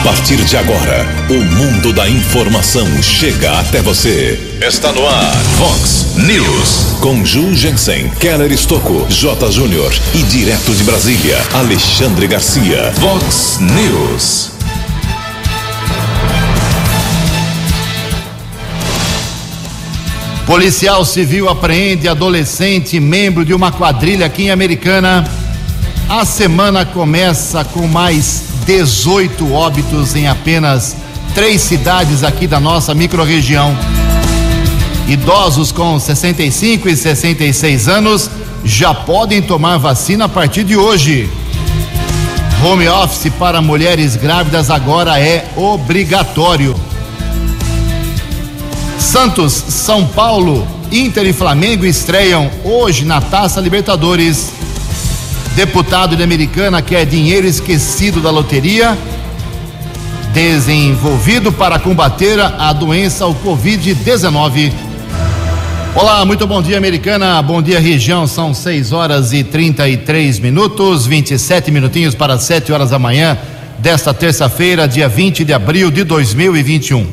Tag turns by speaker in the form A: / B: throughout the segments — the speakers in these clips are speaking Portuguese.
A: A partir de agora, o mundo da informação chega até você. Está no ar, Fox News. Com Ju Jensen, Keller Estocco, J. Júnior e direto de Brasília, Alexandre Garcia. Fox News.
B: Policial civil apreende adolescente membro de uma quadrilha aqui em Americana. A semana começa com mais 18 óbitos em apenas três cidades aqui da nossa microrregião. Idosos com 65 e 66 anos já podem tomar vacina a partir de hoje. Home office para mulheres grávidas agora é obrigatório. Santos, São Paulo, Inter e Flamengo estreiam hoje na Taça Libertadores. Deputado de Americana quer dinheiro esquecido da loteria, desenvolvido para combater a doença, o Covid-19. Olá, muito bom dia, Americana. Bom dia, região. São 6 horas e 33 minutos, 27 minutinhos para 7 horas da manhã desta terça-feira, dia 20 de abril de 2021.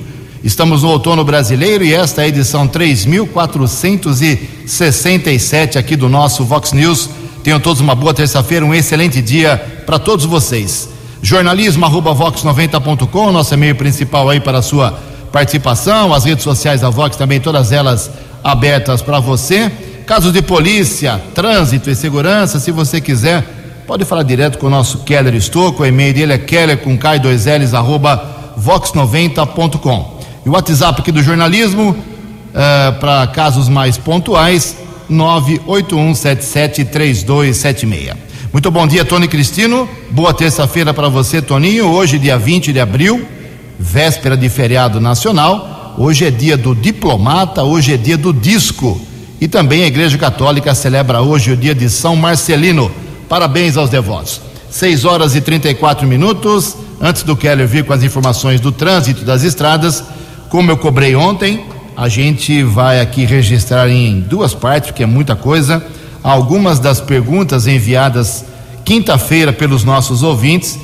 B: Estamos no outono brasileiro e esta é a edição 3467 aqui do nosso Vox News. Tenham todos uma boa terça-feira, um excelente dia para todos vocês. Jornalismo arroba vox90.com, nosso e-mail principal aí para a sua participação, as redes sociais da Vox também, todas elas abertas para você. Casos de polícia, trânsito e segurança, se você quiser, pode falar direto com o nosso Keller Estouco, o e-mail dele é keller com K2Ls arroba vox90.com. E o WhatsApp aqui do jornalismo, uh, para casos mais pontuais, 981773276. Muito bom dia, Tony Cristino. Boa terça-feira para você, Toninho. Hoje, dia 20 de abril, véspera de feriado nacional. Hoje é dia do diplomata, hoje é dia do disco. E também a Igreja Católica celebra hoje o dia de São Marcelino. Parabéns aos devotos. 6 horas e 34 minutos. Antes do Keller vir com as informações do trânsito das estradas, como eu cobrei ontem, a gente vai aqui registrar em duas partes, porque é muita coisa, algumas das perguntas enviadas quinta-feira pelos nossos ouvintes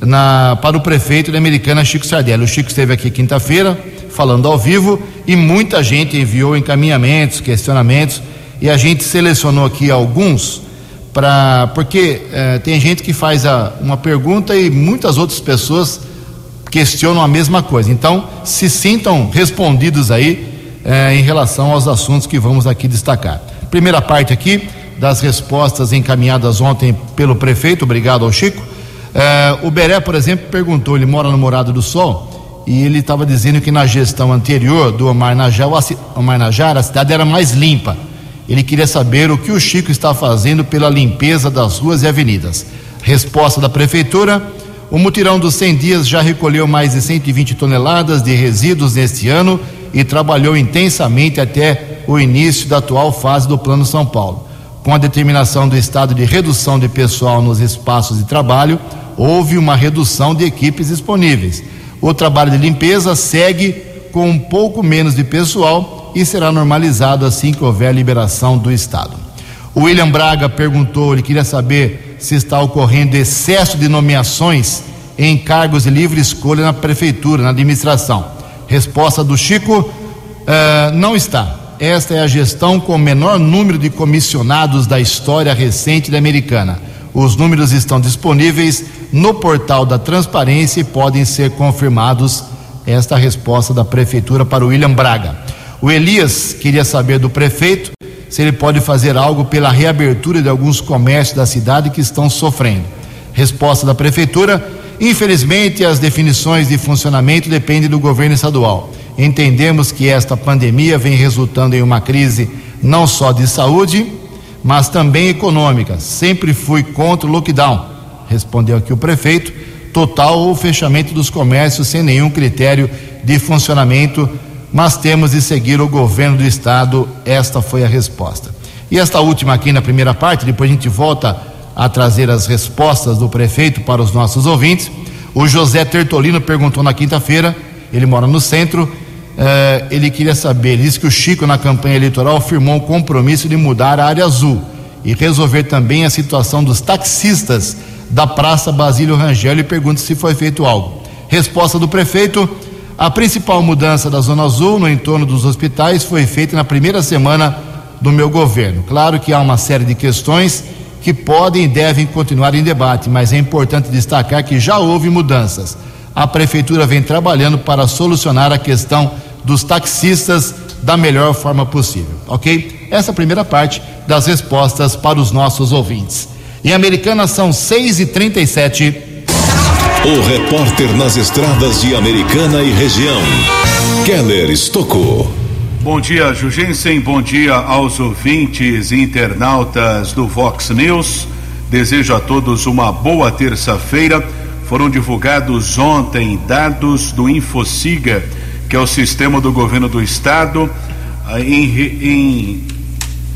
B: na, para o prefeito de Americana, Chico Sardelli. O Chico esteve aqui quinta-feira falando ao vivo e muita gente enviou encaminhamentos, questionamentos e a gente selecionou aqui alguns para porque eh, tem gente que faz a, uma pergunta e muitas outras pessoas questionam a mesma coisa. Então, se sintam respondidos aí eh, em relação aos assuntos que vamos aqui destacar. Primeira parte aqui das respostas encaminhadas ontem pelo prefeito, obrigado ao Chico. Eh, o Beré, por exemplo, perguntou, ele mora no Morado do Sol, e ele estava dizendo que na gestão anterior do Omar Omar Najar, a cidade era mais limpa. Ele queria saber o que o Chico está fazendo pela limpeza das ruas e avenidas. Resposta da prefeitura: o mutirão dos 100 dias já recolheu mais de 120 toneladas de resíduos neste ano e trabalhou intensamente até o início da atual fase do Plano São Paulo. Com a determinação do estado de redução de pessoal nos espaços de trabalho, houve uma redução de equipes disponíveis. O trabalho de limpeza segue com um pouco menos de pessoal e será normalizado assim que houver liberação do estado. O William Braga perguntou, ele queria saber se está ocorrendo excesso de nomeações em cargos de livre escolha na prefeitura, na administração. Resposta do Chico: uh, não está. Esta é a gestão com o menor número de comissionados da história recente da Americana. Os números estão disponíveis no portal da transparência e podem ser confirmados. Esta é a resposta da prefeitura para o William Braga. O Elias queria saber do prefeito se ele pode fazer algo pela reabertura de alguns comércios da cidade que estão sofrendo. Resposta da prefeitura: infelizmente, as definições de funcionamento dependem do governo estadual. Entendemos que esta pandemia vem resultando em uma crise não só de saúde, mas também econômica. Sempre fui contra o lockdown, respondeu aqui o prefeito. Total ou fechamento dos comércios sem nenhum critério de funcionamento mas temos de seguir o governo do estado. Esta foi a resposta. E esta última aqui na primeira parte, depois a gente volta a trazer as respostas do prefeito para os nossos ouvintes. O José Tertolino perguntou na quinta-feira, ele mora no centro, eh, ele queria saber, ele disse que o Chico na campanha eleitoral firmou um compromisso de mudar a área azul e resolver também a situação dos taxistas da Praça Basílio Rangel e pergunta se foi feito algo. Resposta do prefeito: a principal mudança da Zona Azul no entorno dos hospitais foi feita na primeira semana do meu governo. Claro que há uma série de questões que podem e devem continuar em debate, mas é importante destacar que já houve mudanças. A prefeitura vem trabalhando para solucionar a questão dos taxistas da melhor forma possível, ok? Essa é primeira parte das respostas para os nossos ouvintes. Em Americana são 6 e 37
A: O repórter nas estradas de Americana e região, Keller Estocou.
C: Bom dia, Jugensen. Bom dia aos ouvintes e internautas do Vox News. Desejo a todos uma boa terça-feira. Foram divulgados ontem dados do Infociga, que é o sistema do governo do estado, em, em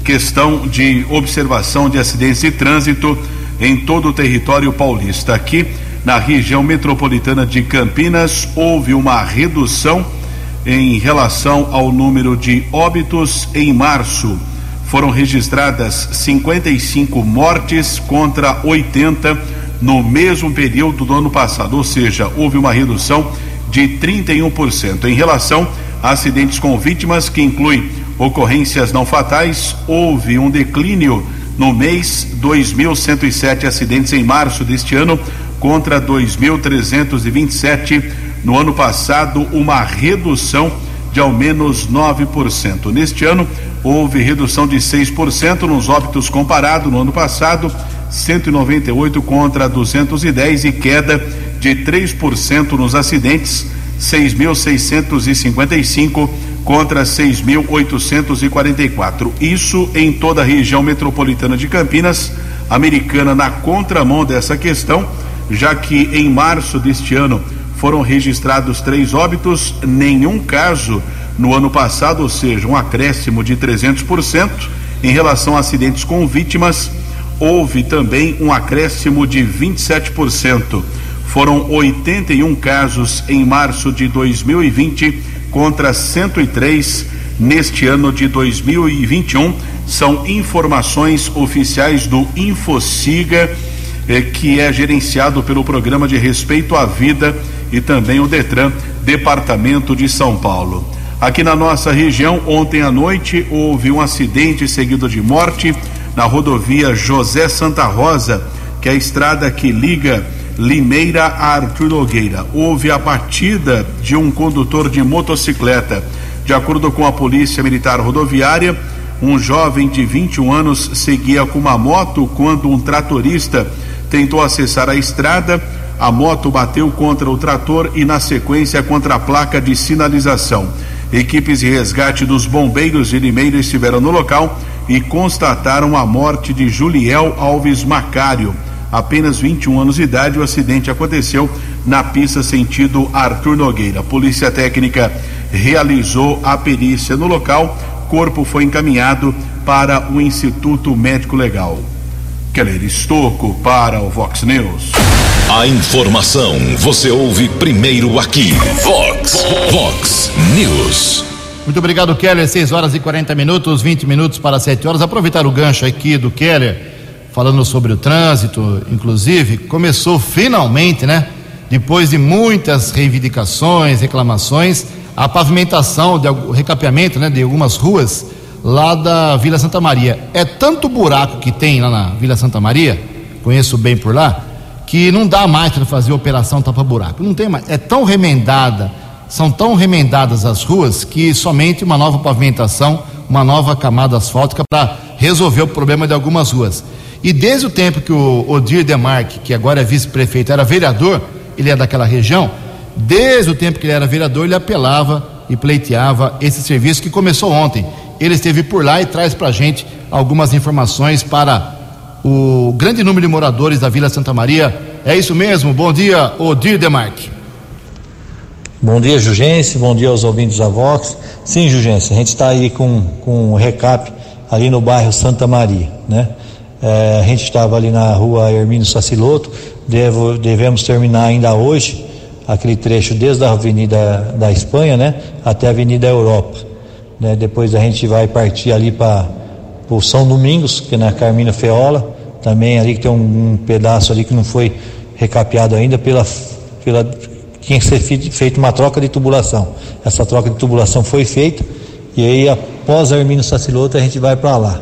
C: questão de observação de acidentes de trânsito em todo o território paulista. Aqui na região metropolitana de Campinas houve uma redução em relação ao número de óbitos em março. Foram registradas 55 mortes contra 80 no mesmo período do ano passado, ou seja, houve uma redução de 31%. Em relação a acidentes com vítimas, que inclui ocorrências não fatais, houve um declínio no mês 2.107 acidentes em março deste ano contra 2.327 no ano passado, uma redução de ao menos 9%. Neste ano, houve redução de 6% nos óbitos comparado no ano passado, 198 contra 210 e queda de 3% nos acidentes, 6.655 contra 6.844. Isso em toda a região metropolitana de Campinas, americana na contramão dessa questão, já que em março deste ano foram registrados três óbitos, nenhum caso no ano passado, ou seja, um acréscimo de 300%. Em relação a acidentes com vítimas, houve também um acréscimo de 27%. Foram 81 casos em março de 2020 contra 103 neste ano de 2021. São informações oficiais do Infociga, eh, que é gerenciado pelo Programa de Respeito à Vida e também o Detran, Departamento de São Paulo. Aqui na nossa região, ontem à noite, houve um acidente seguido de morte na rodovia José Santa Rosa, que é a estrada que liga Limeira a Arthur Nogueira. Houve a batida de um condutor de motocicleta. De acordo com a Polícia Militar Rodoviária, um jovem de 21 anos seguia com uma moto quando um tratorista tentou acessar a estrada. A moto bateu contra o trator e, na sequência, contra a placa de sinalização. Equipes de resgate dos bombeiros de Limeira estiveram no local e constataram a morte de Juliel Alves Macário apenas 21 anos de idade. O acidente aconteceu na pista sentido Arthur Nogueira. A polícia técnica realizou a perícia no local. Corpo foi encaminhado para o Instituto Médico Legal. Keller Estocco para o Vox News.
A: A informação você ouve primeiro aqui. Vox, Vox News.
B: Muito obrigado, Keller. 6 horas e 40 minutos, 20 minutos para 7 horas. Aproveitar o gancho aqui do Keller falando sobre o trânsito, inclusive, começou finalmente, né? Depois de muitas reivindicações, reclamações, a pavimentação, de, o recapeamento né, de algumas ruas lá da Vila Santa Maria. É tanto buraco que tem lá na Vila Santa Maria, conheço bem por lá, que não dá mais para fazer operação tapa-buraco. Não tem mais. É tão remendada, são tão remendadas as ruas que somente uma nova pavimentação, uma nova camada asfáltica para resolver o problema de algumas ruas. E desde o tempo que o Odir Demarque, que agora é vice-prefeito, era vereador, ele é daquela região, desde o tempo que ele era vereador, ele apelava e pleiteava esse serviço que começou ontem. Ele esteve por lá e traz para a gente algumas informações para o grande número de moradores da Vila Santa Maria. É isso mesmo? Bom dia, Odir Demarque.
D: Bom dia, Jugense. Bom dia aos ouvintes da Vox. Sim, Jugense, a gente está aí com, com um recap ali no bairro Santa Maria, né? É, a gente estava ali na rua Hermínio Saciloto, devo, devemos terminar ainda hoje aquele trecho desde a Avenida da Espanha, né, até a Avenida Europa. Né, depois a gente vai partir ali para o São Domingos, que é na Carmina Feola, também ali que tem um, um, pedaço ali que não foi recapeado ainda pela, pela tinha que ser feita uma troca de tubulação. Essa troca de tubulação foi feita e aí após a Hermínio Saciloto a gente vai para lá.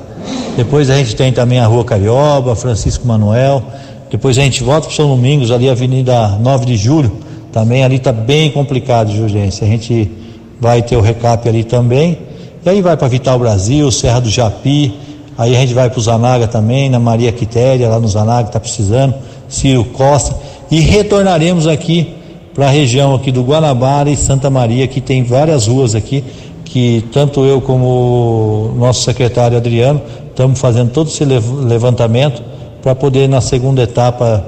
D: Depois a gente tem também a Rua Carioba, Francisco Manuel. Depois a gente volta para São Domingos, ali a Avenida 9 de Julho. Também ali está bem complicado de urgência. A gente vai ter o recap ali também. E aí vai para Vital Brasil, Serra do Japi. Aí a gente vai para o Zanaga também, na Maria Quitéria, lá no Zanaga, está precisando. Ciro Costa. E retornaremos aqui para a região aqui do Guanabara e Santa Maria, que tem várias ruas aqui, que tanto eu como o nosso secretário Adriano estamos fazendo todo esse levantamento para poder na segunda etapa,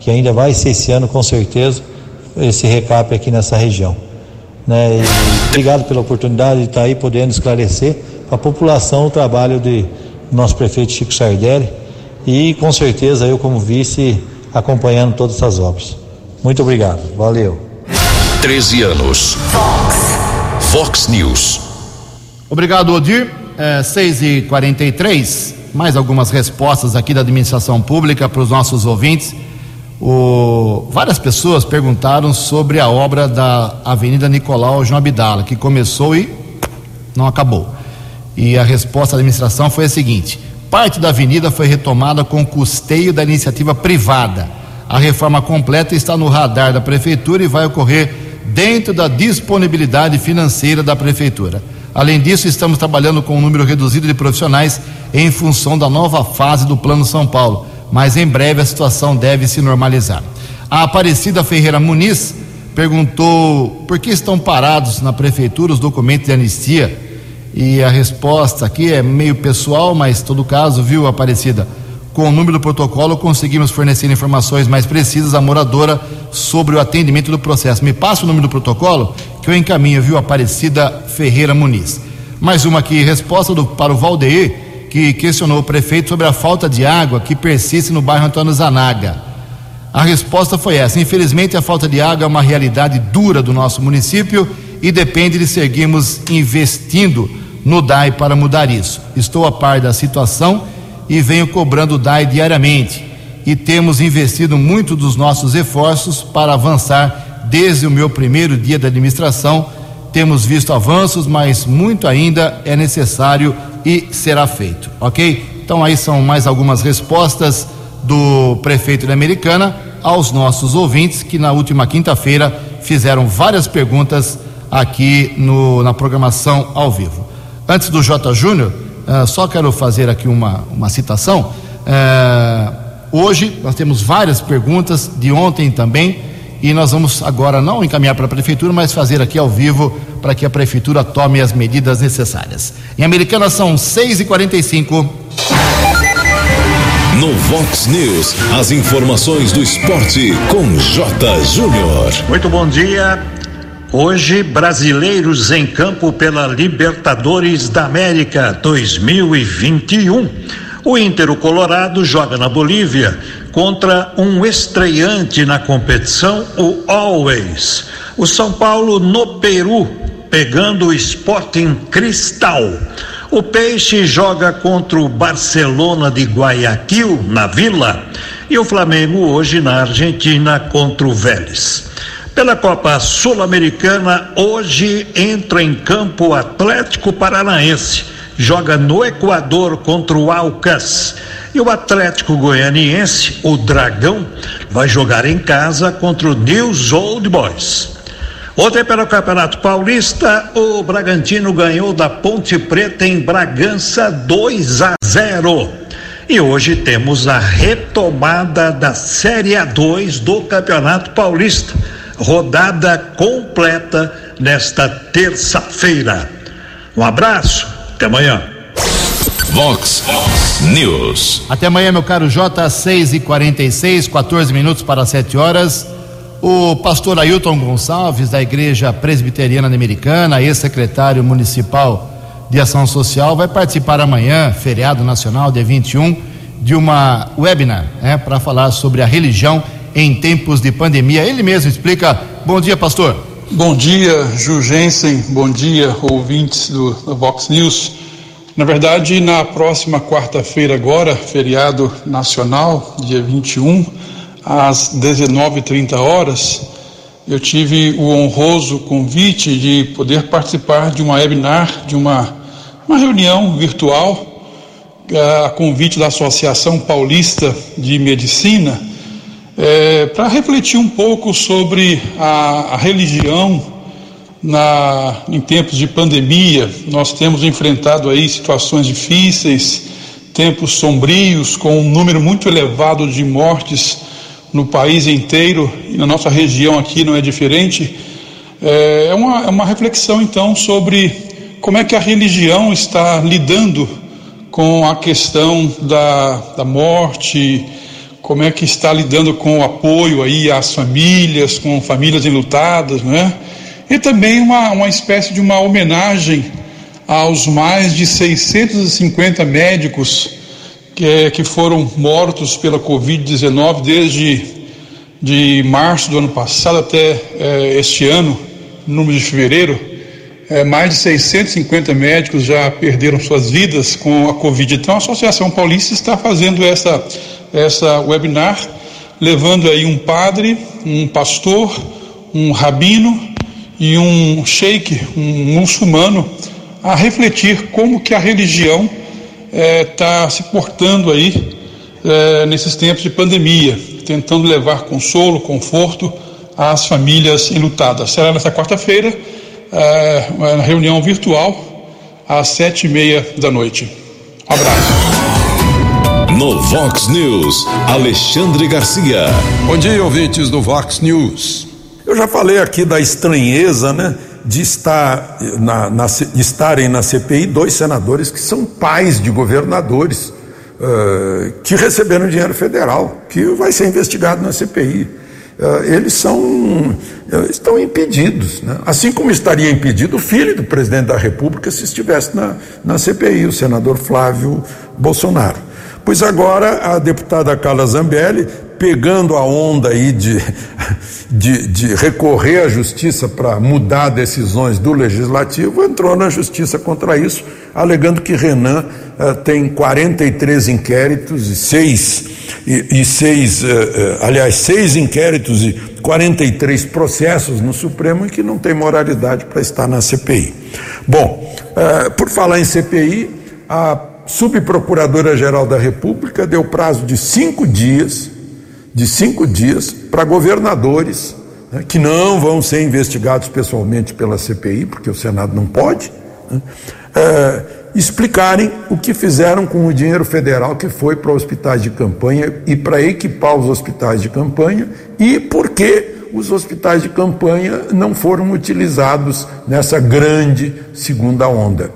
D: que ainda vai ser esse ano com certeza, esse recap aqui nessa região. Né? obrigado pela oportunidade de estar aí podendo esclarecer para a população o trabalho de nosso prefeito Chico Sardelli e com certeza eu como vice acompanhando todas essas obras. Muito obrigado, valeu.
A: 13 anos. Fox, Fox News.
B: Obrigado, Odir. É, 6 e 43 mais algumas respostas aqui da administração pública para os nossos ouvintes. O, várias pessoas perguntaram sobre a obra da Avenida Nicolau João Abdala, que começou e não acabou. E a resposta da administração foi a seguinte: parte da avenida foi retomada com custeio da iniciativa privada. A reforma completa está no radar da prefeitura e vai ocorrer dentro da disponibilidade financeira da prefeitura. Além disso, estamos trabalhando com um número reduzido de profissionais em função da nova fase do Plano São Paulo, mas em breve a situação deve se normalizar. A Aparecida Ferreira Muniz perguntou por que estão parados na prefeitura os documentos de anistia e a resposta aqui é meio pessoal, mas todo caso, viu, Aparecida? Com o número do protocolo, conseguimos fornecer informações mais precisas à moradora sobre o atendimento do processo. Me passa o número do protocolo que eu encaminho, viu, Aparecida Ferreira Muniz. Mais uma aqui, resposta do, para o Valdeir, que questionou o prefeito sobre a falta de água que persiste no bairro Antônio Zanaga. A resposta foi essa: infelizmente, a falta de água é uma realidade dura do nosso município e depende de seguirmos investindo no DAI para mudar isso. Estou a par da situação e venho cobrando o DAI diariamente. E temos investido muito dos nossos esforços para avançar desde o meu primeiro dia da administração. Temos visto avanços, mas muito ainda é necessário e será feito, ok? Então, aí são mais algumas respostas do prefeito da Americana aos nossos ouvintes que na última quinta-feira fizeram várias perguntas aqui no, na programação ao vivo. Antes do J. Júnior, Uh, só quero fazer aqui uma, uma citação. Uh, hoje nós temos várias perguntas, de ontem também, e nós vamos agora não encaminhar para a prefeitura, mas fazer aqui ao vivo para que a prefeitura tome as medidas necessárias. Em Americana são 6h45.
A: No Vox News, as informações do esporte com J. Júnior.
E: Muito bom dia. Hoje, brasileiros em campo pela Libertadores da América 2021. O Inter o Colorado joga na Bolívia contra um estreante na competição, o Always. O São Paulo no Peru, pegando o Sporting Cristal. O Peixe joga contra o Barcelona de Guayaquil, na Vila. E o Flamengo hoje na Argentina contra o Vélez. Pela Copa Sul-Americana, hoje entra em campo o Atlético Paranaense. Joga no Equador contra o Alcas. E o Atlético Goianiense, o Dragão, vai jogar em casa contra o News Old Boys. Ontem, pelo Campeonato Paulista, o Bragantino ganhou da Ponte Preta em Bragança 2 a 0. E hoje temos a retomada da Série A2 do Campeonato Paulista rodada completa nesta terça-feira. Um abraço, até amanhã.
A: Vox News.
B: Até amanhã, meu caro J, 6 e 46 14 minutos para 7 horas. O pastor Ailton Gonçalves, da Igreja Presbiteriana Americana, ex-secretário municipal de Ação Social, vai participar amanhã, feriado nacional, dia 21, de uma webinar né, para falar sobre a religião em tempos de pandemia. Ele mesmo explica. Bom dia, pastor.
F: Bom dia, Jurgensen. Bom dia, ouvintes do, do Vox News. Na verdade, na próxima quarta-feira, agora, feriado nacional, dia 21, às 19h30 horas, eu tive o honroso convite de poder participar de uma webinar, de uma, uma reunião virtual, a convite da Associação Paulista de Medicina, é, para refletir um pouco sobre a, a religião na, em tempos de pandemia. Nós temos enfrentado aí situações difíceis, tempos sombrios, com um número muito elevado de mortes no país inteiro e na nossa região aqui não é diferente. É, é uma, é uma reflexão então sobre como é que a religião está lidando com a questão da, da morte, como é que está lidando com o apoio aí às famílias, com famílias enlutadas, né? E também uma, uma espécie de uma homenagem aos mais de 650 médicos que, que foram mortos pela Covid-19 desde de março do ano passado até é, este ano, no mês de fevereiro. É, mais de 650 médicos já perderam suas vidas com a Covid. Então, a Associação Paulista está fazendo essa, essa webinar, levando aí um padre, um pastor, um rabino e um sheik, um muçulmano, a refletir como que a religião está é, tá se portando aí é, nesses tempos de pandemia, tentando levar consolo, conforto às famílias enlutadas. Será nessa quarta-feira, é, uma reunião virtual, às sete e meia da noite. Um abraço.
A: No Vox News, Alexandre Garcia.
G: Bom dia, ouvintes do Vox News. Eu já falei aqui da estranheza, né? de, estar na, na, de estarem na CPI dois senadores que são pais de governadores uh, que receberam dinheiro federal, que vai ser investigado na CPI. Uh, eh, eles são uh, estão impedidos, né? assim como estaria impedido o filho do presidente da República se estivesse na, na CPI, o senador Flávio Bolsonaro. Pois agora a deputada Carla Zambelli pegando a onda aí de, de, de recorrer à justiça para mudar decisões do legislativo, entrou na justiça contra isso, alegando que Renan uh, tem 43 inquéritos e seis, e, e seis uh, uh, aliás, seis inquéritos e 43 processos no Supremo e que não tem moralidade para estar na CPI. Bom, por falar em CPI, a subprocuradora-geral da República deu prazo de cinco dias de cinco dias para governadores né, que não vão ser investigados pessoalmente pela CPI, porque o Senado não pode, né, é, explicarem o que fizeram com o dinheiro federal que foi para hospitais de campanha e para equipar os hospitais de campanha e por que os hospitais de campanha não foram utilizados nessa grande segunda onda.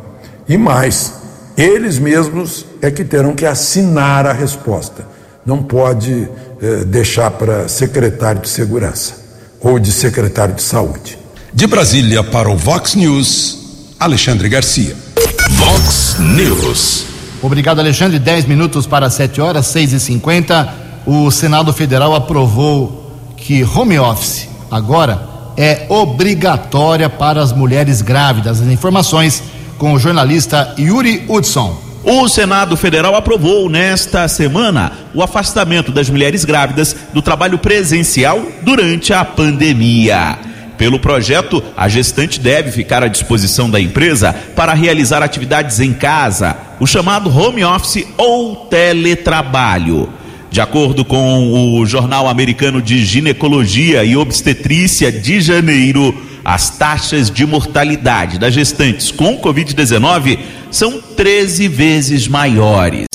G: E mais, eles mesmos é que terão que assinar a resposta. Não pode eh, deixar para secretário de segurança ou de secretário de saúde.
A: De Brasília para o Vox News, Alexandre Garcia. Vox News.
B: Obrigado, Alexandre. 10 minutos para 7 horas, 6 e 50 O Senado Federal aprovou que home office agora é obrigatória para as mulheres grávidas. As informações com o jornalista Yuri Hudson.
H: O Senado Federal aprovou nesta semana o afastamento das mulheres grávidas do trabalho presencial durante a pandemia. Pelo projeto, a gestante deve ficar à disposição da empresa para realizar atividades em casa, o chamado home office ou teletrabalho. De acordo com o Jornal Americano de Ginecologia e Obstetrícia de janeiro, as taxas de mortalidade das gestantes com Covid-19 são 13 vezes maiores.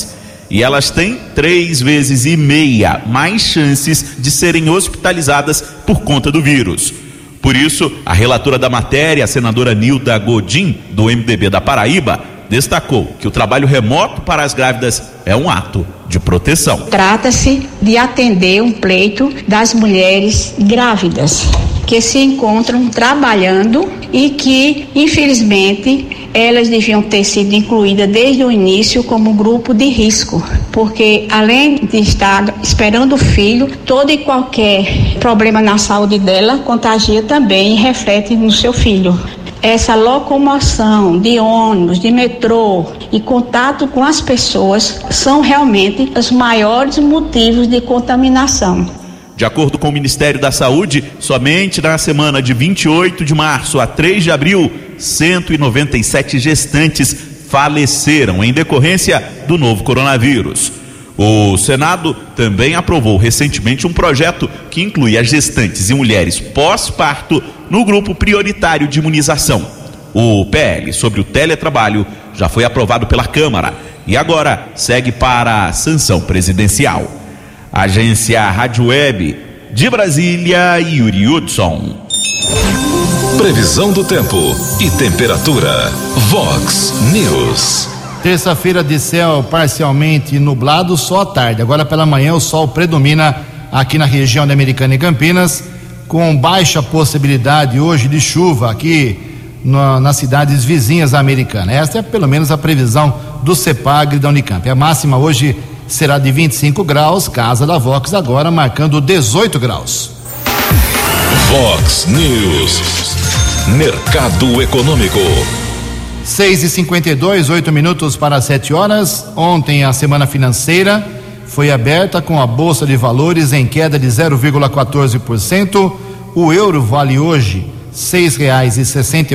H: E elas têm três vezes e meia mais chances de serem hospitalizadas por conta do vírus. Por isso, a relatora da matéria, a senadora Nilda Godin, do MDB da Paraíba, destacou que o trabalho remoto para as grávidas é um ato de proteção.
I: Trata-se de atender um pleito das mulheres grávidas que se encontram trabalhando e que, infelizmente, elas deviam ter sido incluídas desde o início como grupo de risco, porque além de estar esperando o filho, todo e qualquer problema na saúde dela contagia também e reflete no seu filho essa locomoção de ônibus, de metrô e contato com as pessoas são realmente os maiores motivos de contaminação.
H: De acordo com o Ministério da Saúde, somente na semana de 28 de março a 3 de abril, 197 gestantes faleceram em decorrência do novo coronavírus. O Senado também aprovou recentemente um projeto que inclui as gestantes e mulheres pós-parto no grupo prioritário de imunização. O PL sobre o teletrabalho já foi aprovado pela Câmara e agora segue para a sanção presidencial. Agência Rádio Web de Brasília, Yuri Hudson.
A: Previsão do tempo e temperatura. Vox News.
B: Terça-feira de céu parcialmente nublado, só à tarde. Agora pela manhã o sol predomina aqui na região da Americana e Campinas, com baixa possibilidade hoje de chuva aqui na, nas cidades vizinhas da Americana. Esta é pelo menos a previsão do CEPAG da Unicamp. A máxima hoje será de 25 graus, casa da Vox agora marcando 18 graus.
A: Vox News. Mercado Econômico.
B: 6 e 52 8 minutos para 7 horas. Ontem a semana financeira foi aberta com a Bolsa de Valores em queda de 0,14%. O euro vale hoje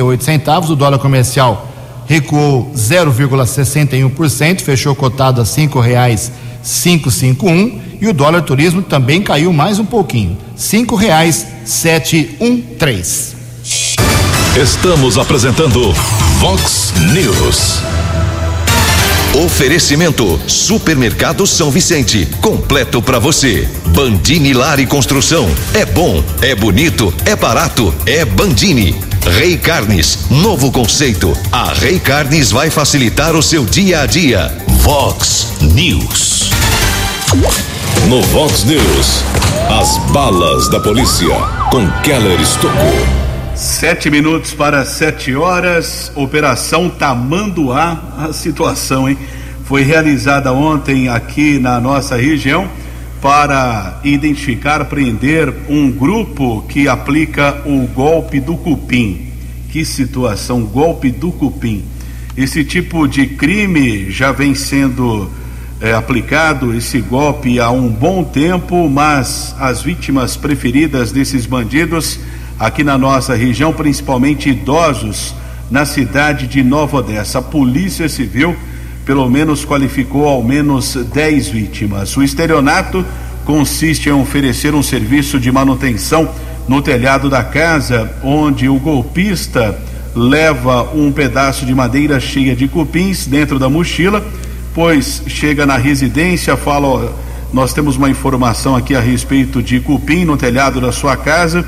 B: oito centavos. O dólar comercial recuou 0,61%, fechou cotado a cinco reais 551 e o dólar turismo também caiu mais um pouquinho, cinco reais 713.
A: Estamos apresentando Vox News.
J: Oferecimento Supermercado São Vicente, completo para você. Bandini Lar e Construção, é bom, é bonito, é barato, é Bandini. Rei Carnes, novo conceito. A Rei Carnes vai facilitar o seu dia a dia. Vox News.
A: No Vox News, as balas da polícia com Keller Estocou.
C: Sete minutos para sete horas, Operação Tamanduá, a situação, hein? Foi realizada ontem aqui na nossa região para identificar, prender um grupo que aplica o golpe do cupim. Que situação, golpe do cupim. Esse tipo de crime já vem sendo é, aplicado, esse golpe, há um bom tempo, mas as vítimas preferidas desses bandidos aqui na nossa região, principalmente idosos, na cidade de Nova Odessa. A Polícia Civil, pelo menos, qualificou ao menos 10 vítimas. O estelionato consiste em oferecer um serviço de manutenção no telhado da casa, onde o golpista leva um pedaço de madeira cheia de cupins dentro da mochila, pois chega na residência, fala: nós temos uma informação aqui a respeito de cupim no telhado da sua casa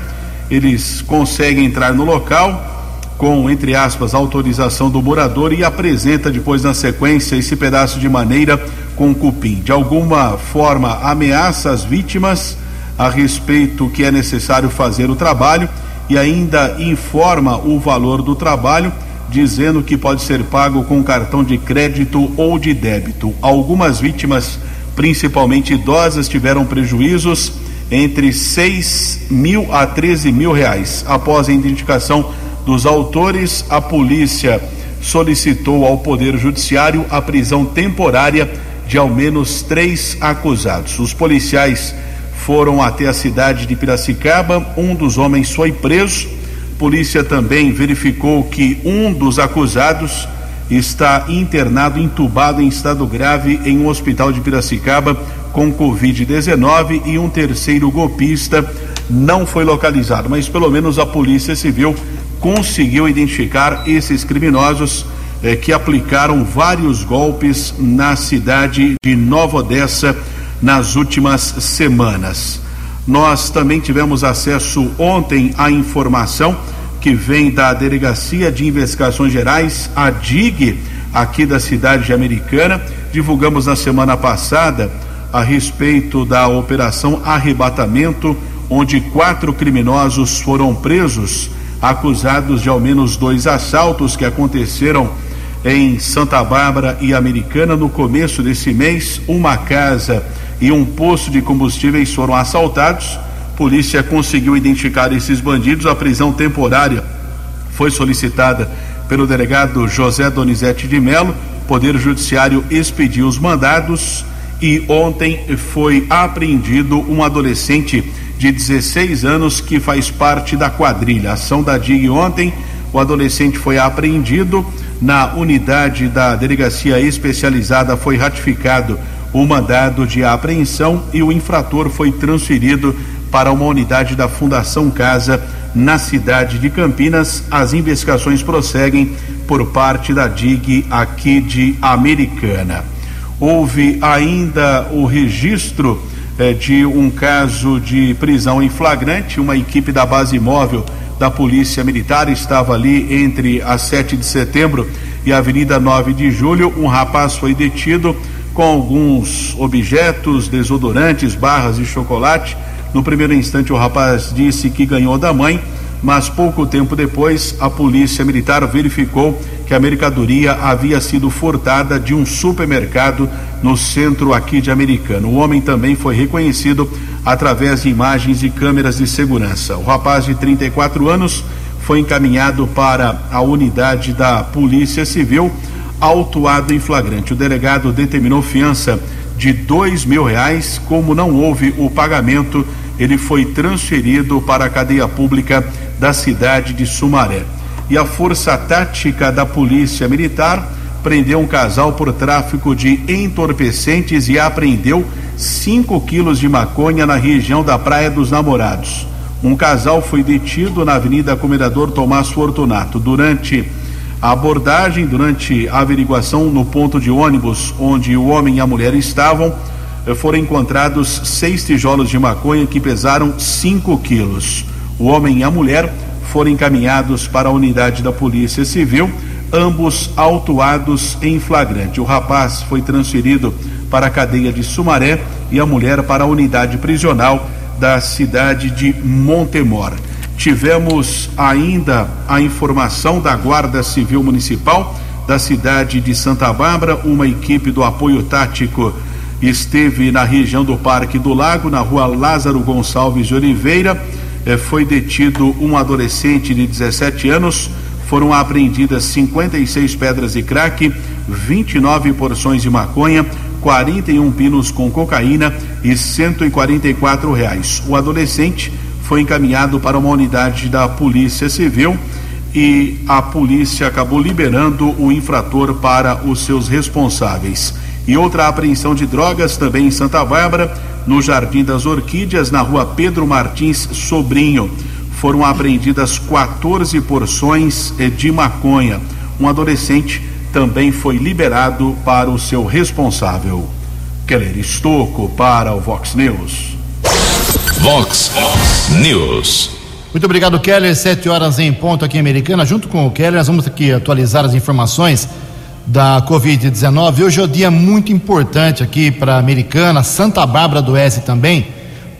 C: eles conseguem entrar no local com, entre aspas, autorização do morador e apresenta depois na sequência esse pedaço de maneira com cupim. De alguma forma ameaça as vítimas a respeito que é necessário fazer o trabalho e ainda informa o valor do trabalho, dizendo que pode ser pago com cartão de crédito ou de débito. Algumas vítimas, principalmente idosas, tiveram prejuízos entre 6 mil a 13 mil reais. Após a identificação dos autores, a polícia solicitou ao Poder Judiciário a prisão temporária de ao menos três acusados. Os policiais foram até a cidade de Piracicaba, um dos homens foi preso. Polícia também verificou que um dos acusados está internado, entubado em estado grave em um hospital de Piracicaba com Covid-19 e um terceiro golpista não foi localizado, mas pelo menos a Polícia Civil conseguiu identificar esses criminosos eh, que aplicaram vários golpes na cidade de Nova Odessa nas últimas semanas. Nós também tivemos acesso ontem à informação que vem da Delegacia de Investigações Gerais, a DIG, aqui da cidade de Americana. Divulgamos na semana passada a respeito da operação Arrebatamento, onde quatro criminosos foram presos, acusados de ao menos dois assaltos que aconteceram em Santa Bárbara e Americana no começo desse mês. Uma casa e um poço de combustíveis foram assaltados. Polícia conseguiu identificar esses bandidos. A prisão temporária foi solicitada pelo delegado José Donizete de Melo. Poder Judiciário expediu os mandados e ontem foi apreendido um adolescente de 16 anos, que faz parte da quadrilha. ação da DIG ontem, o adolescente foi apreendido na unidade da delegacia especializada, foi ratificado o mandado de apreensão e o infrator foi transferido para uma unidade da Fundação Casa na cidade de Campinas. As investigações prosseguem por parte da DIG aqui de Americana. Houve ainda o registro eh, de um caso de prisão em flagrante. Uma equipe da base móvel da Polícia Militar estava ali entre a 7 de setembro e a Avenida 9 de Julho. Um rapaz foi detido com alguns objetos, desodorantes, barras de chocolate. No primeiro instante, o rapaz disse que ganhou da mãe mas pouco tempo depois a polícia militar verificou que a mercadoria havia sido furtada de um supermercado no centro aqui de Americano. O homem também foi reconhecido através de imagens e câmeras de segurança. O rapaz de 34 anos foi encaminhado para a unidade da Polícia Civil, autuado em flagrante. O delegado determinou fiança de dois mil reais. Como não houve o pagamento, ele foi transferido para a cadeia pública da cidade de Sumaré. E a Força Tática da Polícia Militar prendeu um casal por tráfico de entorpecentes e apreendeu 5 quilos de maconha na região da Praia dos Namorados. Um casal foi detido na Avenida Comendador Tomás Fortunato. Durante a abordagem, durante a averiguação no ponto de ônibus onde o homem e a mulher estavam, foram encontrados seis tijolos de maconha que pesaram 5 quilos. O homem e a mulher foram encaminhados para a unidade da Polícia Civil, ambos autuados em flagrante. O rapaz foi transferido para a cadeia de Sumaré e a mulher para a unidade prisional da cidade de Montemor. Tivemos ainda a informação da Guarda Civil Municipal da cidade de Santa Bárbara, uma equipe do apoio tático esteve na região do Parque do Lago, na rua Lázaro Gonçalves de Oliveira foi detido um adolescente de 17 anos. Foram apreendidas 56 pedras de crack, 29 porções de maconha, 41 pinos com cocaína e 144 reais. O adolescente foi encaminhado para uma unidade da Polícia Civil e a polícia acabou liberando o infrator para os seus responsáveis. E outra apreensão de drogas também em Santa Bárbara no Jardim das Orquídeas, na rua Pedro Martins Sobrinho. Foram apreendidas 14 porções de maconha. Um adolescente também foi liberado para o seu responsável. Keller Estocco para o Vox News.
A: Vox News.
B: Muito obrigado, Keller. Sete horas em ponto aqui em Americana. Junto com o Keller, nós vamos aqui atualizar as informações da Covid-19. Hoje é um dia muito importante aqui para a Americana, Santa Bárbara do Oeste também,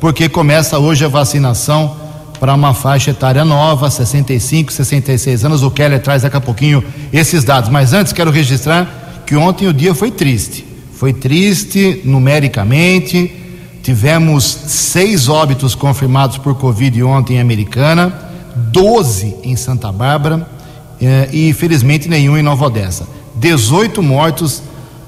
B: porque começa hoje a vacinação para uma faixa etária nova, 65, 66 anos. O Keller traz daqui a pouquinho esses dados. Mas antes quero registrar que ontem o dia foi triste. Foi triste numericamente. Tivemos seis óbitos confirmados por Covid ontem em Americana, 12 em Santa Bárbara eh, e felizmente nenhum em Nova Odessa. 18 mortos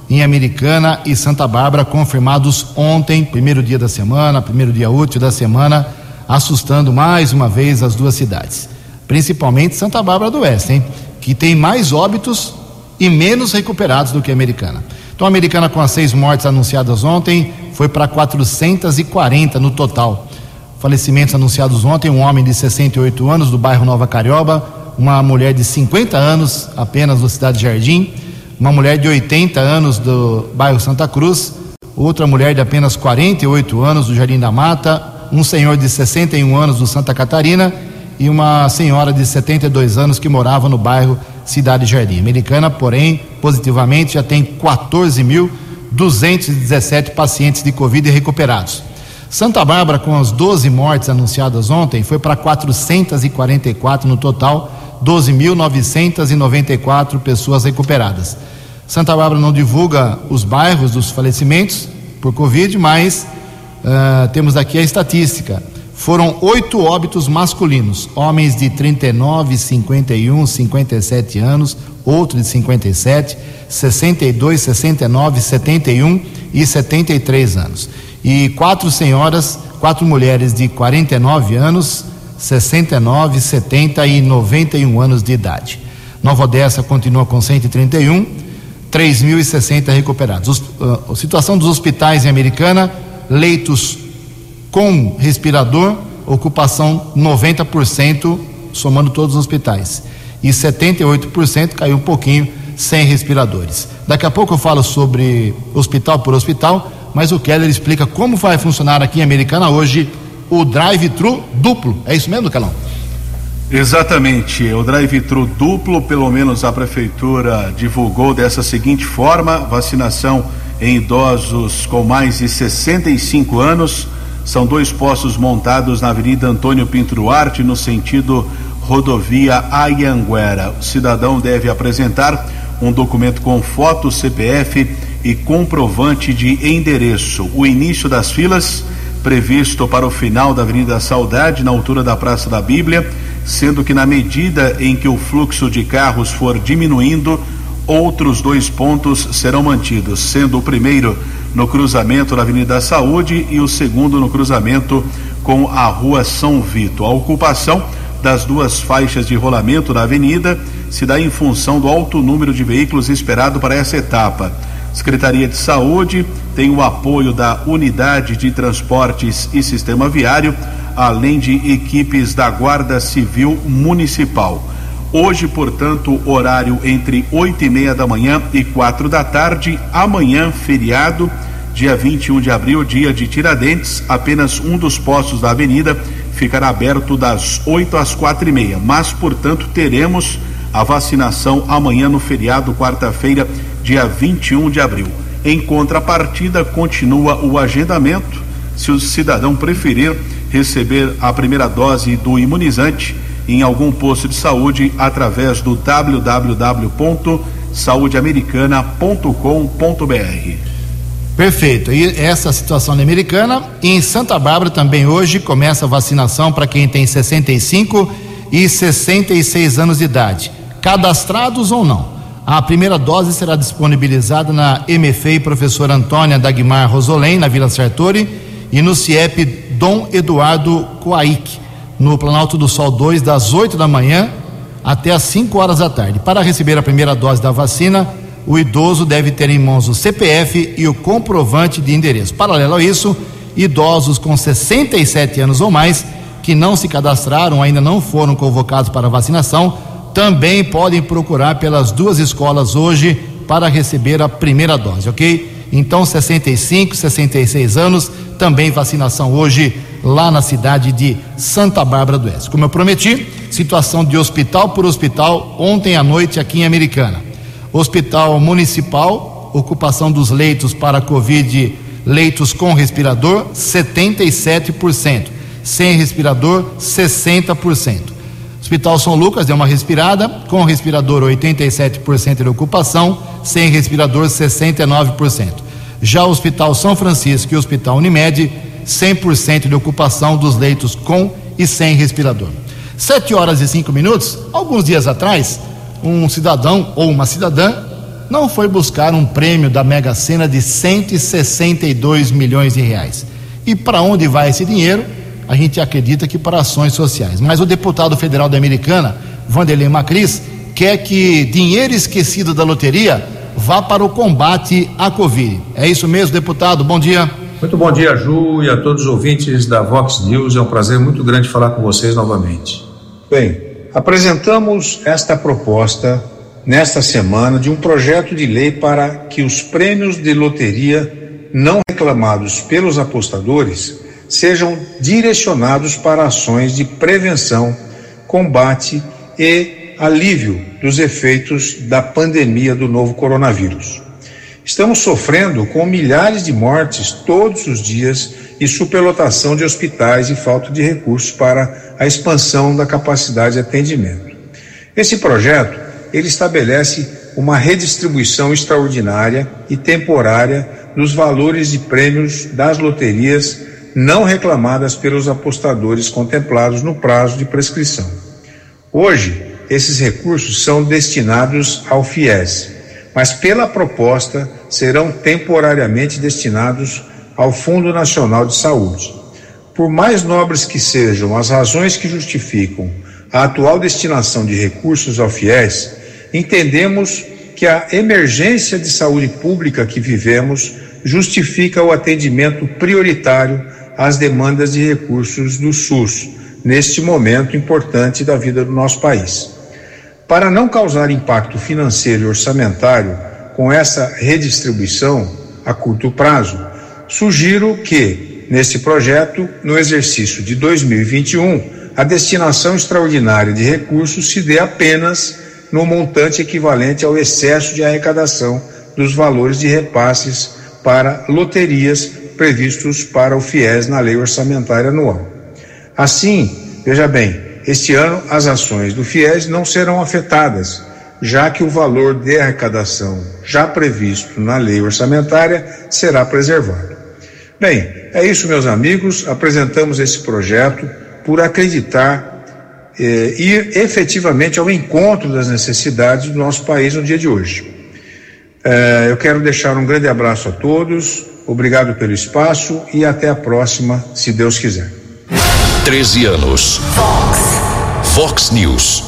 B: em Americana e Santa Bárbara, confirmados ontem, primeiro dia da semana, primeiro dia útil da semana, assustando mais uma vez as duas cidades. Principalmente Santa Bárbara do Oeste, hein? Que tem mais óbitos e menos recuperados do que a Americana. Então, a Americana, com as seis mortes anunciadas ontem, foi para 440 no total. Falecimentos anunciados ontem: um homem de 68 anos do bairro Nova Carioba, uma mulher de 50 anos apenas do Cidade Jardim, uma mulher de 80 anos do bairro Santa Cruz, outra mulher de apenas 48 anos do Jardim da Mata, um senhor de 61 anos do Santa Catarina e uma senhora de 72 anos que morava no bairro Cidade Jardim. Americana, porém, positivamente já tem 14.217 pacientes de Covid recuperados. Santa Bárbara, com as 12 mortes anunciadas ontem, foi para 444 no total, 12.994 pessoas recuperadas. Santa Bárbara não divulga os bairros dos falecimentos por Covid, mas uh, temos aqui a estatística. Foram oito óbitos masculinos, homens de 39, 51, 57 anos, outro de 57, 62, 69, 71 e 73 anos. E quatro senhoras quatro mulheres de 49 anos, 69, 70 e 91 anos de idade. Nova Odessa continua com 131, 3.060 recuperados. Os, uh, a situação dos hospitais em Americana, leitos com respirador, ocupação 90%, somando todos os hospitais. E 78% caiu um pouquinho sem respiradores. Daqui a pouco eu falo sobre hospital por hospital, mas o Keller explica como vai funcionar aqui em Americana hoje o drive-thru duplo. É isso mesmo, Calão?
C: Exatamente, o drive-thru duplo, pelo menos a prefeitura divulgou dessa seguinte forma: vacinação em idosos com mais de 65 anos. São dois postos montados na Avenida Antônio Pinto Duarte, no sentido rodovia Ayanguera. O cidadão deve apresentar um documento com foto, CPF e comprovante de endereço. O início das filas previsto para o final da Avenida Saudade, na altura da Praça da Bíblia, sendo que na medida em que o fluxo de carros for diminuindo, outros dois pontos serão mantidos, sendo o primeiro no cruzamento da Avenida Saúde e o segundo no cruzamento com a Rua São Vito. A ocupação das duas faixas de rolamento da avenida se dá em função do alto número de veículos esperado para essa etapa. Secretaria de Saúde tem o apoio da Unidade de Transportes e Sistema Viário, além de equipes da Guarda Civil Municipal. Hoje, portanto, horário entre oito e meia da manhã e quatro da tarde. Amanhã, feriado, dia 21 de abril, dia de Tiradentes. Apenas um dos postos da avenida ficará aberto das 8 às quatro e meia. Mas, portanto, teremos a vacinação amanhã no feriado, quarta-feira, dia 21 de abril. Em contrapartida, continua o agendamento. Se o cidadão preferir receber a primeira dose do imunizante em algum posto de saúde através do www.saudeamericana.com.br.
B: Perfeito. E essa situação na Americana. Em Santa Bárbara também hoje começa a vacinação para quem tem 65 e 66 anos de idade, cadastrados ou não. A primeira dose será disponibilizada na MFEI Professor Antônia Dagmar Rosolém, na Vila Sartori, e no CIEP Dom Eduardo Coaic, no Planalto do Sol 2, das 8 da manhã até as 5 horas da tarde. Para receber a primeira dose da vacina, o idoso deve ter em mãos o CPF e o comprovante de endereço. Paralelo a isso, idosos com 67 anos ou mais que não se cadastraram, ainda não foram convocados para vacinação, também podem procurar pelas duas escolas hoje para receber a primeira dose, ok? Então, 65, 66 anos, também vacinação hoje lá na cidade de Santa Bárbara do Oeste. Como eu prometi, situação de hospital por hospital ontem à noite aqui em Americana. Hospital Municipal, ocupação dos leitos para Covid, leitos com respirador, 77%. Sem respirador, 60%. Hospital São Lucas deu uma respirada, com respirador 87% de ocupação, sem respirador 69%. Já o Hospital São Francisco e o Hospital Unimed, 100% de ocupação dos leitos com e sem respirador. Sete horas e cinco minutos, alguns dias atrás, um cidadão ou uma cidadã não foi buscar um prêmio da Mega Sena de 162 milhões de reais. E para onde vai esse dinheiro? A gente acredita que para ações sociais. Mas o deputado federal da Americana, Vanderlei Macris, quer que dinheiro esquecido da loteria vá para o combate à Covid. É isso mesmo, deputado? Bom dia.
K: Muito bom dia, Ju, e a todos os ouvintes da Vox News. É um prazer muito grande falar com vocês novamente. Bem, apresentamos esta proposta nesta semana de um projeto de lei para que os prêmios de loteria não reclamados pelos apostadores sejam direcionados para ações de prevenção, combate e alívio dos efeitos da pandemia do novo coronavírus. Estamos sofrendo com milhares de mortes todos os dias e superlotação de hospitais e falta de recursos para a expansão da capacidade de atendimento. Esse projeto, ele estabelece uma redistribuição extraordinária e temporária dos valores de prêmios das loterias não reclamadas pelos apostadores contemplados no prazo de prescrição. Hoje, esses recursos são destinados ao FIES, mas pela proposta serão temporariamente destinados ao Fundo Nacional de Saúde. Por mais nobres que sejam as razões que justificam a atual destinação de recursos ao FIES, entendemos que a emergência de saúde pública que vivemos justifica o atendimento prioritário às demandas de recursos do SUS, neste momento importante da vida do nosso país. Para não causar impacto financeiro e orçamentário com essa redistribuição a curto prazo, sugiro que, nesse projeto, no exercício de 2021, a destinação extraordinária de recursos se dê apenas no montante equivalente ao excesso de arrecadação dos valores de repasses para loterias previstos para o FIES na lei orçamentária anual. Assim, veja bem, este ano as ações do FIES não serão afetadas, já que o valor de arrecadação já previsto na lei orçamentária será preservado. Bem, é isso, meus amigos. Apresentamos esse projeto por acreditar eh, efetivamente ao encontro das necessidades do nosso país no dia de hoje. Eh, eu quero deixar um grande abraço a todos, obrigado pelo espaço e até a próxima, se Deus quiser.
J: 13 anos. Fox. Fox News.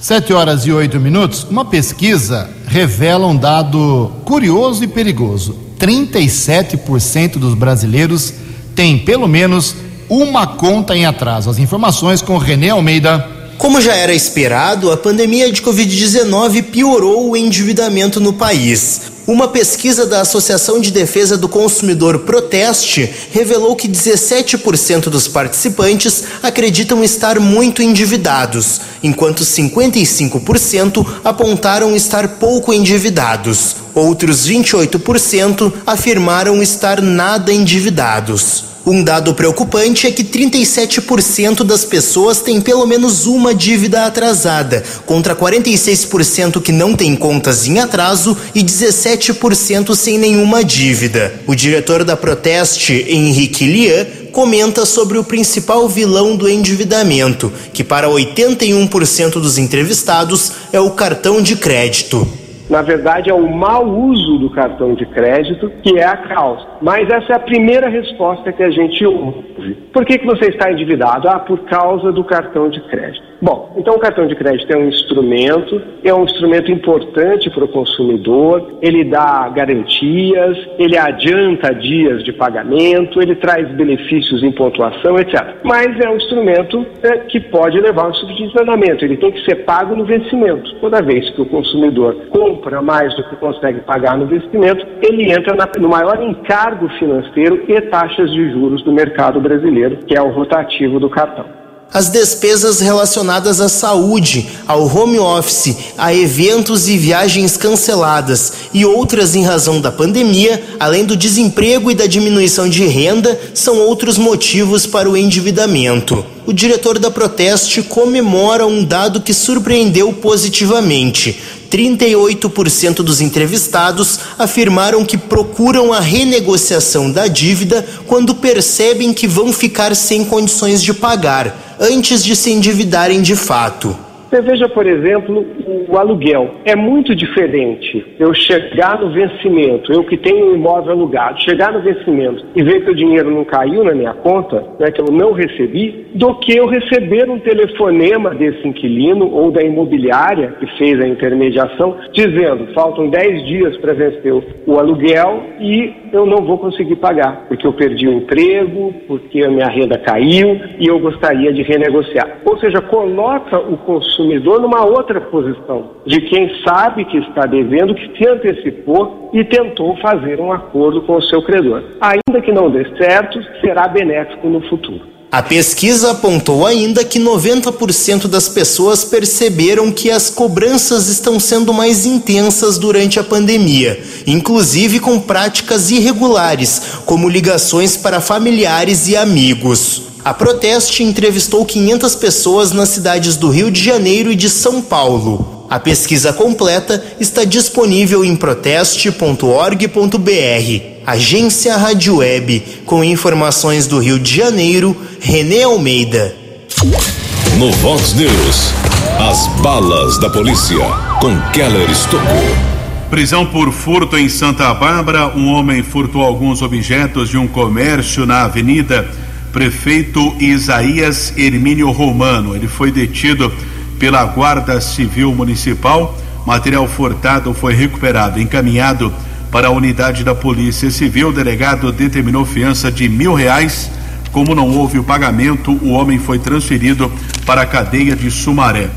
B: 7 horas e 8 minutos. Uma pesquisa revela um dado curioso e perigoso: 37% dos brasileiros têm pelo menos uma conta em atraso. As informações com René Almeida.
L: Como já era esperado, a pandemia de Covid-19 piorou o endividamento no país. Uma pesquisa da Associação de Defesa do Consumidor Proteste revelou que 17% dos participantes acreditam estar muito endividados, enquanto 55% apontaram estar pouco endividados. Outros 28% afirmaram estar nada endividados. Um dado preocupante é que 37% das pessoas têm pelo menos uma dívida atrasada, contra 46% que não têm contas em atraso e 17% sem nenhuma dívida. O diretor da Proteste, Henrique Lian, comenta sobre o principal vilão do endividamento, que para 81% dos entrevistados é o cartão de crédito.
M: Na verdade, é o mau uso do cartão de crédito que é a causa. Mas essa é a primeira resposta que a gente ouve. Por que, que você está endividado? Ah, por causa do cartão de crédito. Bom, então o cartão de crédito é um instrumento, é um instrumento importante para o consumidor, ele dá garantias, ele adianta dias de pagamento, ele traz benefícios em pontuação, etc. Mas é um instrumento é, que pode levar a um subvencionamento, ele tem que ser pago no vencimento. Toda vez que o consumidor compra mais do que consegue pagar no vencimento, ele entra na, no maior encargo financeiro e taxas de juros do mercado brasileiro, que é o rotativo do cartão
L: as despesas relacionadas à saúde, ao home office, a eventos e viagens canceladas e outras em razão da pandemia, além do desemprego e da diminuição de renda, são outros motivos para o endividamento. O diretor da Proteste comemora um dado que surpreendeu positivamente. 38% dos entrevistados afirmaram que procuram a renegociação da dívida quando percebem que vão ficar sem condições de pagar antes de se endividarem de fato.
M: Você veja, por exemplo, o aluguel. É muito diferente eu chegar no vencimento, eu que tenho um imóvel alugado, chegar no vencimento e ver que o dinheiro não caiu na minha conta, né, que eu não recebi, do que eu receber um telefonema desse inquilino ou da imobiliária que fez a intermediação, dizendo: faltam 10 dias para vencer o aluguel e eu não vou conseguir pagar, porque eu perdi o emprego, porque a minha renda caiu e eu gostaria de renegociar. Ou seja, coloca o consumo consumidor numa outra posição, de quem sabe que está devendo, que se antecipou e tentou fazer um acordo com o seu credor. Ainda que não dê certo, será benéfico no futuro.
L: A pesquisa apontou ainda que 90% das pessoas perceberam que as cobranças estão sendo mais intensas durante a pandemia, inclusive com práticas irregulares, como ligações para familiares e amigos. A Proteste entrevistou 500 pessoas nas cidades do Rio de Janeiro e de São Paulo. A pesquisa completa está disponível em proteste.org.br. Agência Rádio Web, com informações do Rio de Janeiro, Renê Almeida.
A: No Vox News, as balas da polícia com Keller Estocou.
C: Prisão por furto em Santa Bárbara. Um homem furtou alguns objetos de um comércio na avenida prefeito Isaías Hermínio Romano. Ele foi detido pela Guarda Civil Municipal. Material furtado foi recuperado, encaminhado para a unidade da Polícia Civil. O delegado determinou fiança de mil reais. Como não houve o pagamento, o homem foi transferido para a cadeia de Sumaré.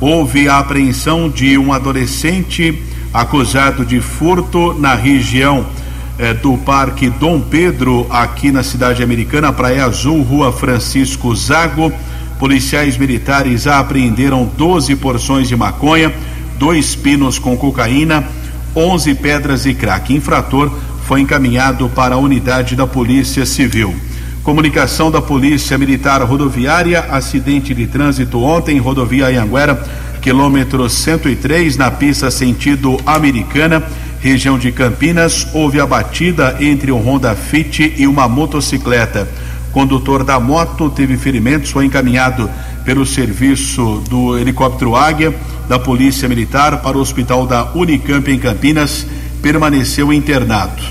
C: Houve a apreensão de um adolescente acusado de furto na região eh, do Parque Dom Pedro, aqui na cidade americana, Praia Azul, Rua Francisco Zago. Policiais militares apreenderam 12 porções de maconha, dois pinos com cocaína, 11 pedras e crack. Infrator foi encaminhado para a unidade da Polícia Civil. Comunicação da Polícia Militar Rodoviária, acidente de trânsito ontem, rodovia Anhanguera, quilômetro 103, na pista sentido americana região de Campinas, houve a batida entre um Honda Fit e uma motocicleta. Condutor da moto teve ferimentos, foi encaminhado pelo serviço do helicóptero Águia da Polícia Militar para o hospital da Unicamp em Campinas, permaneceu internado.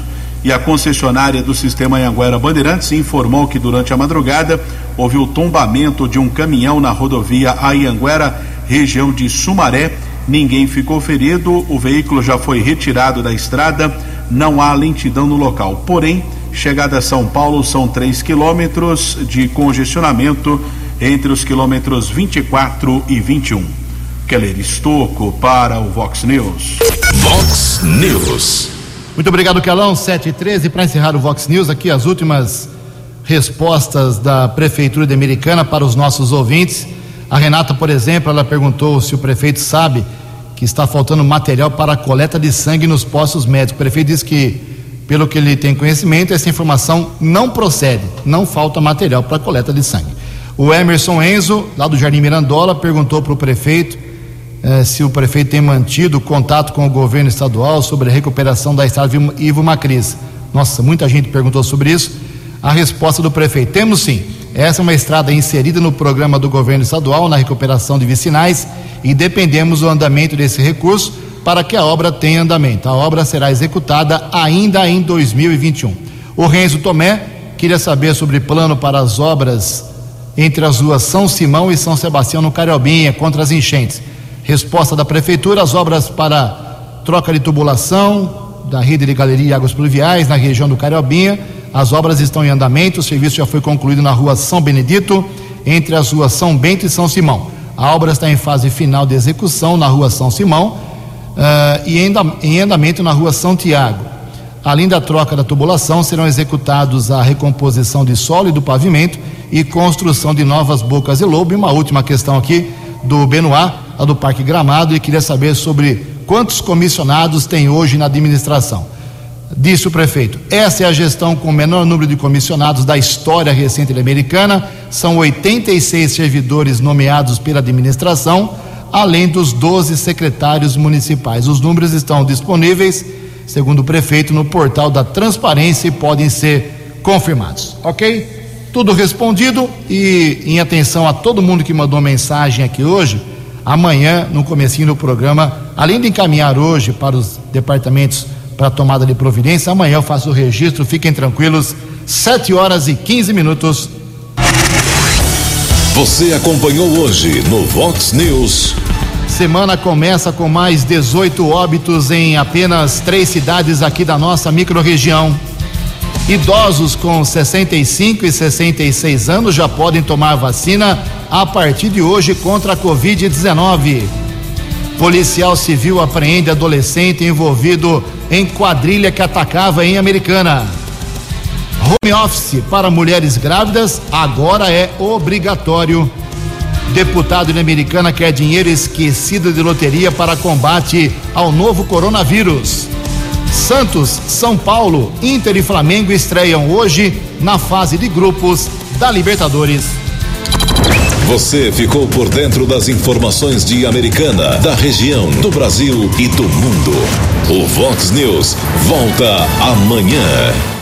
C: E a concessionária do sistema Anhanguera Bandeirantes informou que durante a madrugada houve o tombamento de um caminhão na rodovia Anhanguera, região de Sumaré, ninguém ficou ferido, o veículo já foi retirado da estrada, não há lentidão no local. Porém, chegada a São Paulo são 3 quilômetros de congestionamento entre os quilômetros 24 e 21. Keller Estocco para o Vox News.
A: Vox News.
B: Muito obrigado, Calão. 7 e 13 para encerrar o Vox News. Aqui as últimas respostas da Prefeitura de Americana para os nossos ouvintes. A Renata, por exemplo, ela perguntou se o prefeito sabe que está faltando material para a coleta de sangue nos postos médicos. O prefeito disse que, pelo que ele tem conhecimento, essa informação não procede, não falta material para coleta de sangue. O Emerson Enzo, lá do Jardim Mirandola, perguntou para o prefeito eh, se o prefeito tem mantido contato com o governo estadual sobre a recuperação da estrada Ivo Macris. Nossa, muita gente perguntou sobre isso. A resposta do prefeito: temos sim. Essa é uma estrada inserida no programa do governo estadual na recuperação de vicinais e dependemos do andamento desse recurso para que a obra tenha andamento. A obra será executada ainda em 2021. O Renzo Tomé queria saber sobre plano para as obras entre as ruas São Simão e São Sebastião no Cariobinha contra as enchentes. Resposta da prefeitura: as obras para troca de tubulação da rede de galeria e águas pluviais na região do Cariobinha as obras estão em andamento, o serviço já foi concluído na rua São Benedito, entre as ruas São Bento e São Simão. A obra está em fase final de execução na rua São Simão uh, e em andamento na rua São Tiago. Além da troca da tubulação, serão executados a recomposição de solo e do pavimento e construção de novas bocas de lobo. E uma última questão aqui do Benoit, a do Parque Gramado, e queria saber sobre quantos comissionados tem hoje na administração. Disse o prefeito: essa é a gestão com o menor número de comissionados da história recente americana. São 86 servidores nomeados pela administração, além dos 12 secretários municipais. Os números estão disponíveis, segundo o prefeito, no portal da transparência e podem ser confirmados. Ok? Tudo respondido e em atenção a todo mundo que mandou mensagem aqui hoje, amanhã, no comecinho do programa, além de encaminhar hoje para os departamentos para tomada de providência. Amanhã eu faço o registro, fiquem tranquilos. 7 horas e 15 minutos.
A: Você acompanhou hoje no Vox News.
B: Semana começa com mais 18 óbitos em apenas três cidades aqui da nossa microrregião. Idosos com 65 e 66 anos já podem tomar vacina a partir de hoje contra a Covid-19. Policial civil apreende adolescente envolvido em quadrilha que atacava em Americana. Home office para mulheres grávidas agora é obrigatório. Deputado em Americana quer dinheiro esquecido de loteria para combate ao novo coronavírus. Santos, São Paulo, Inter e Flamengo estreiam hoje na fase de grupos da Libertadores.
A: Você ficou por dentro das informações de Americana, da região, do Brasil e do mundo. O Vox News volta amanhã.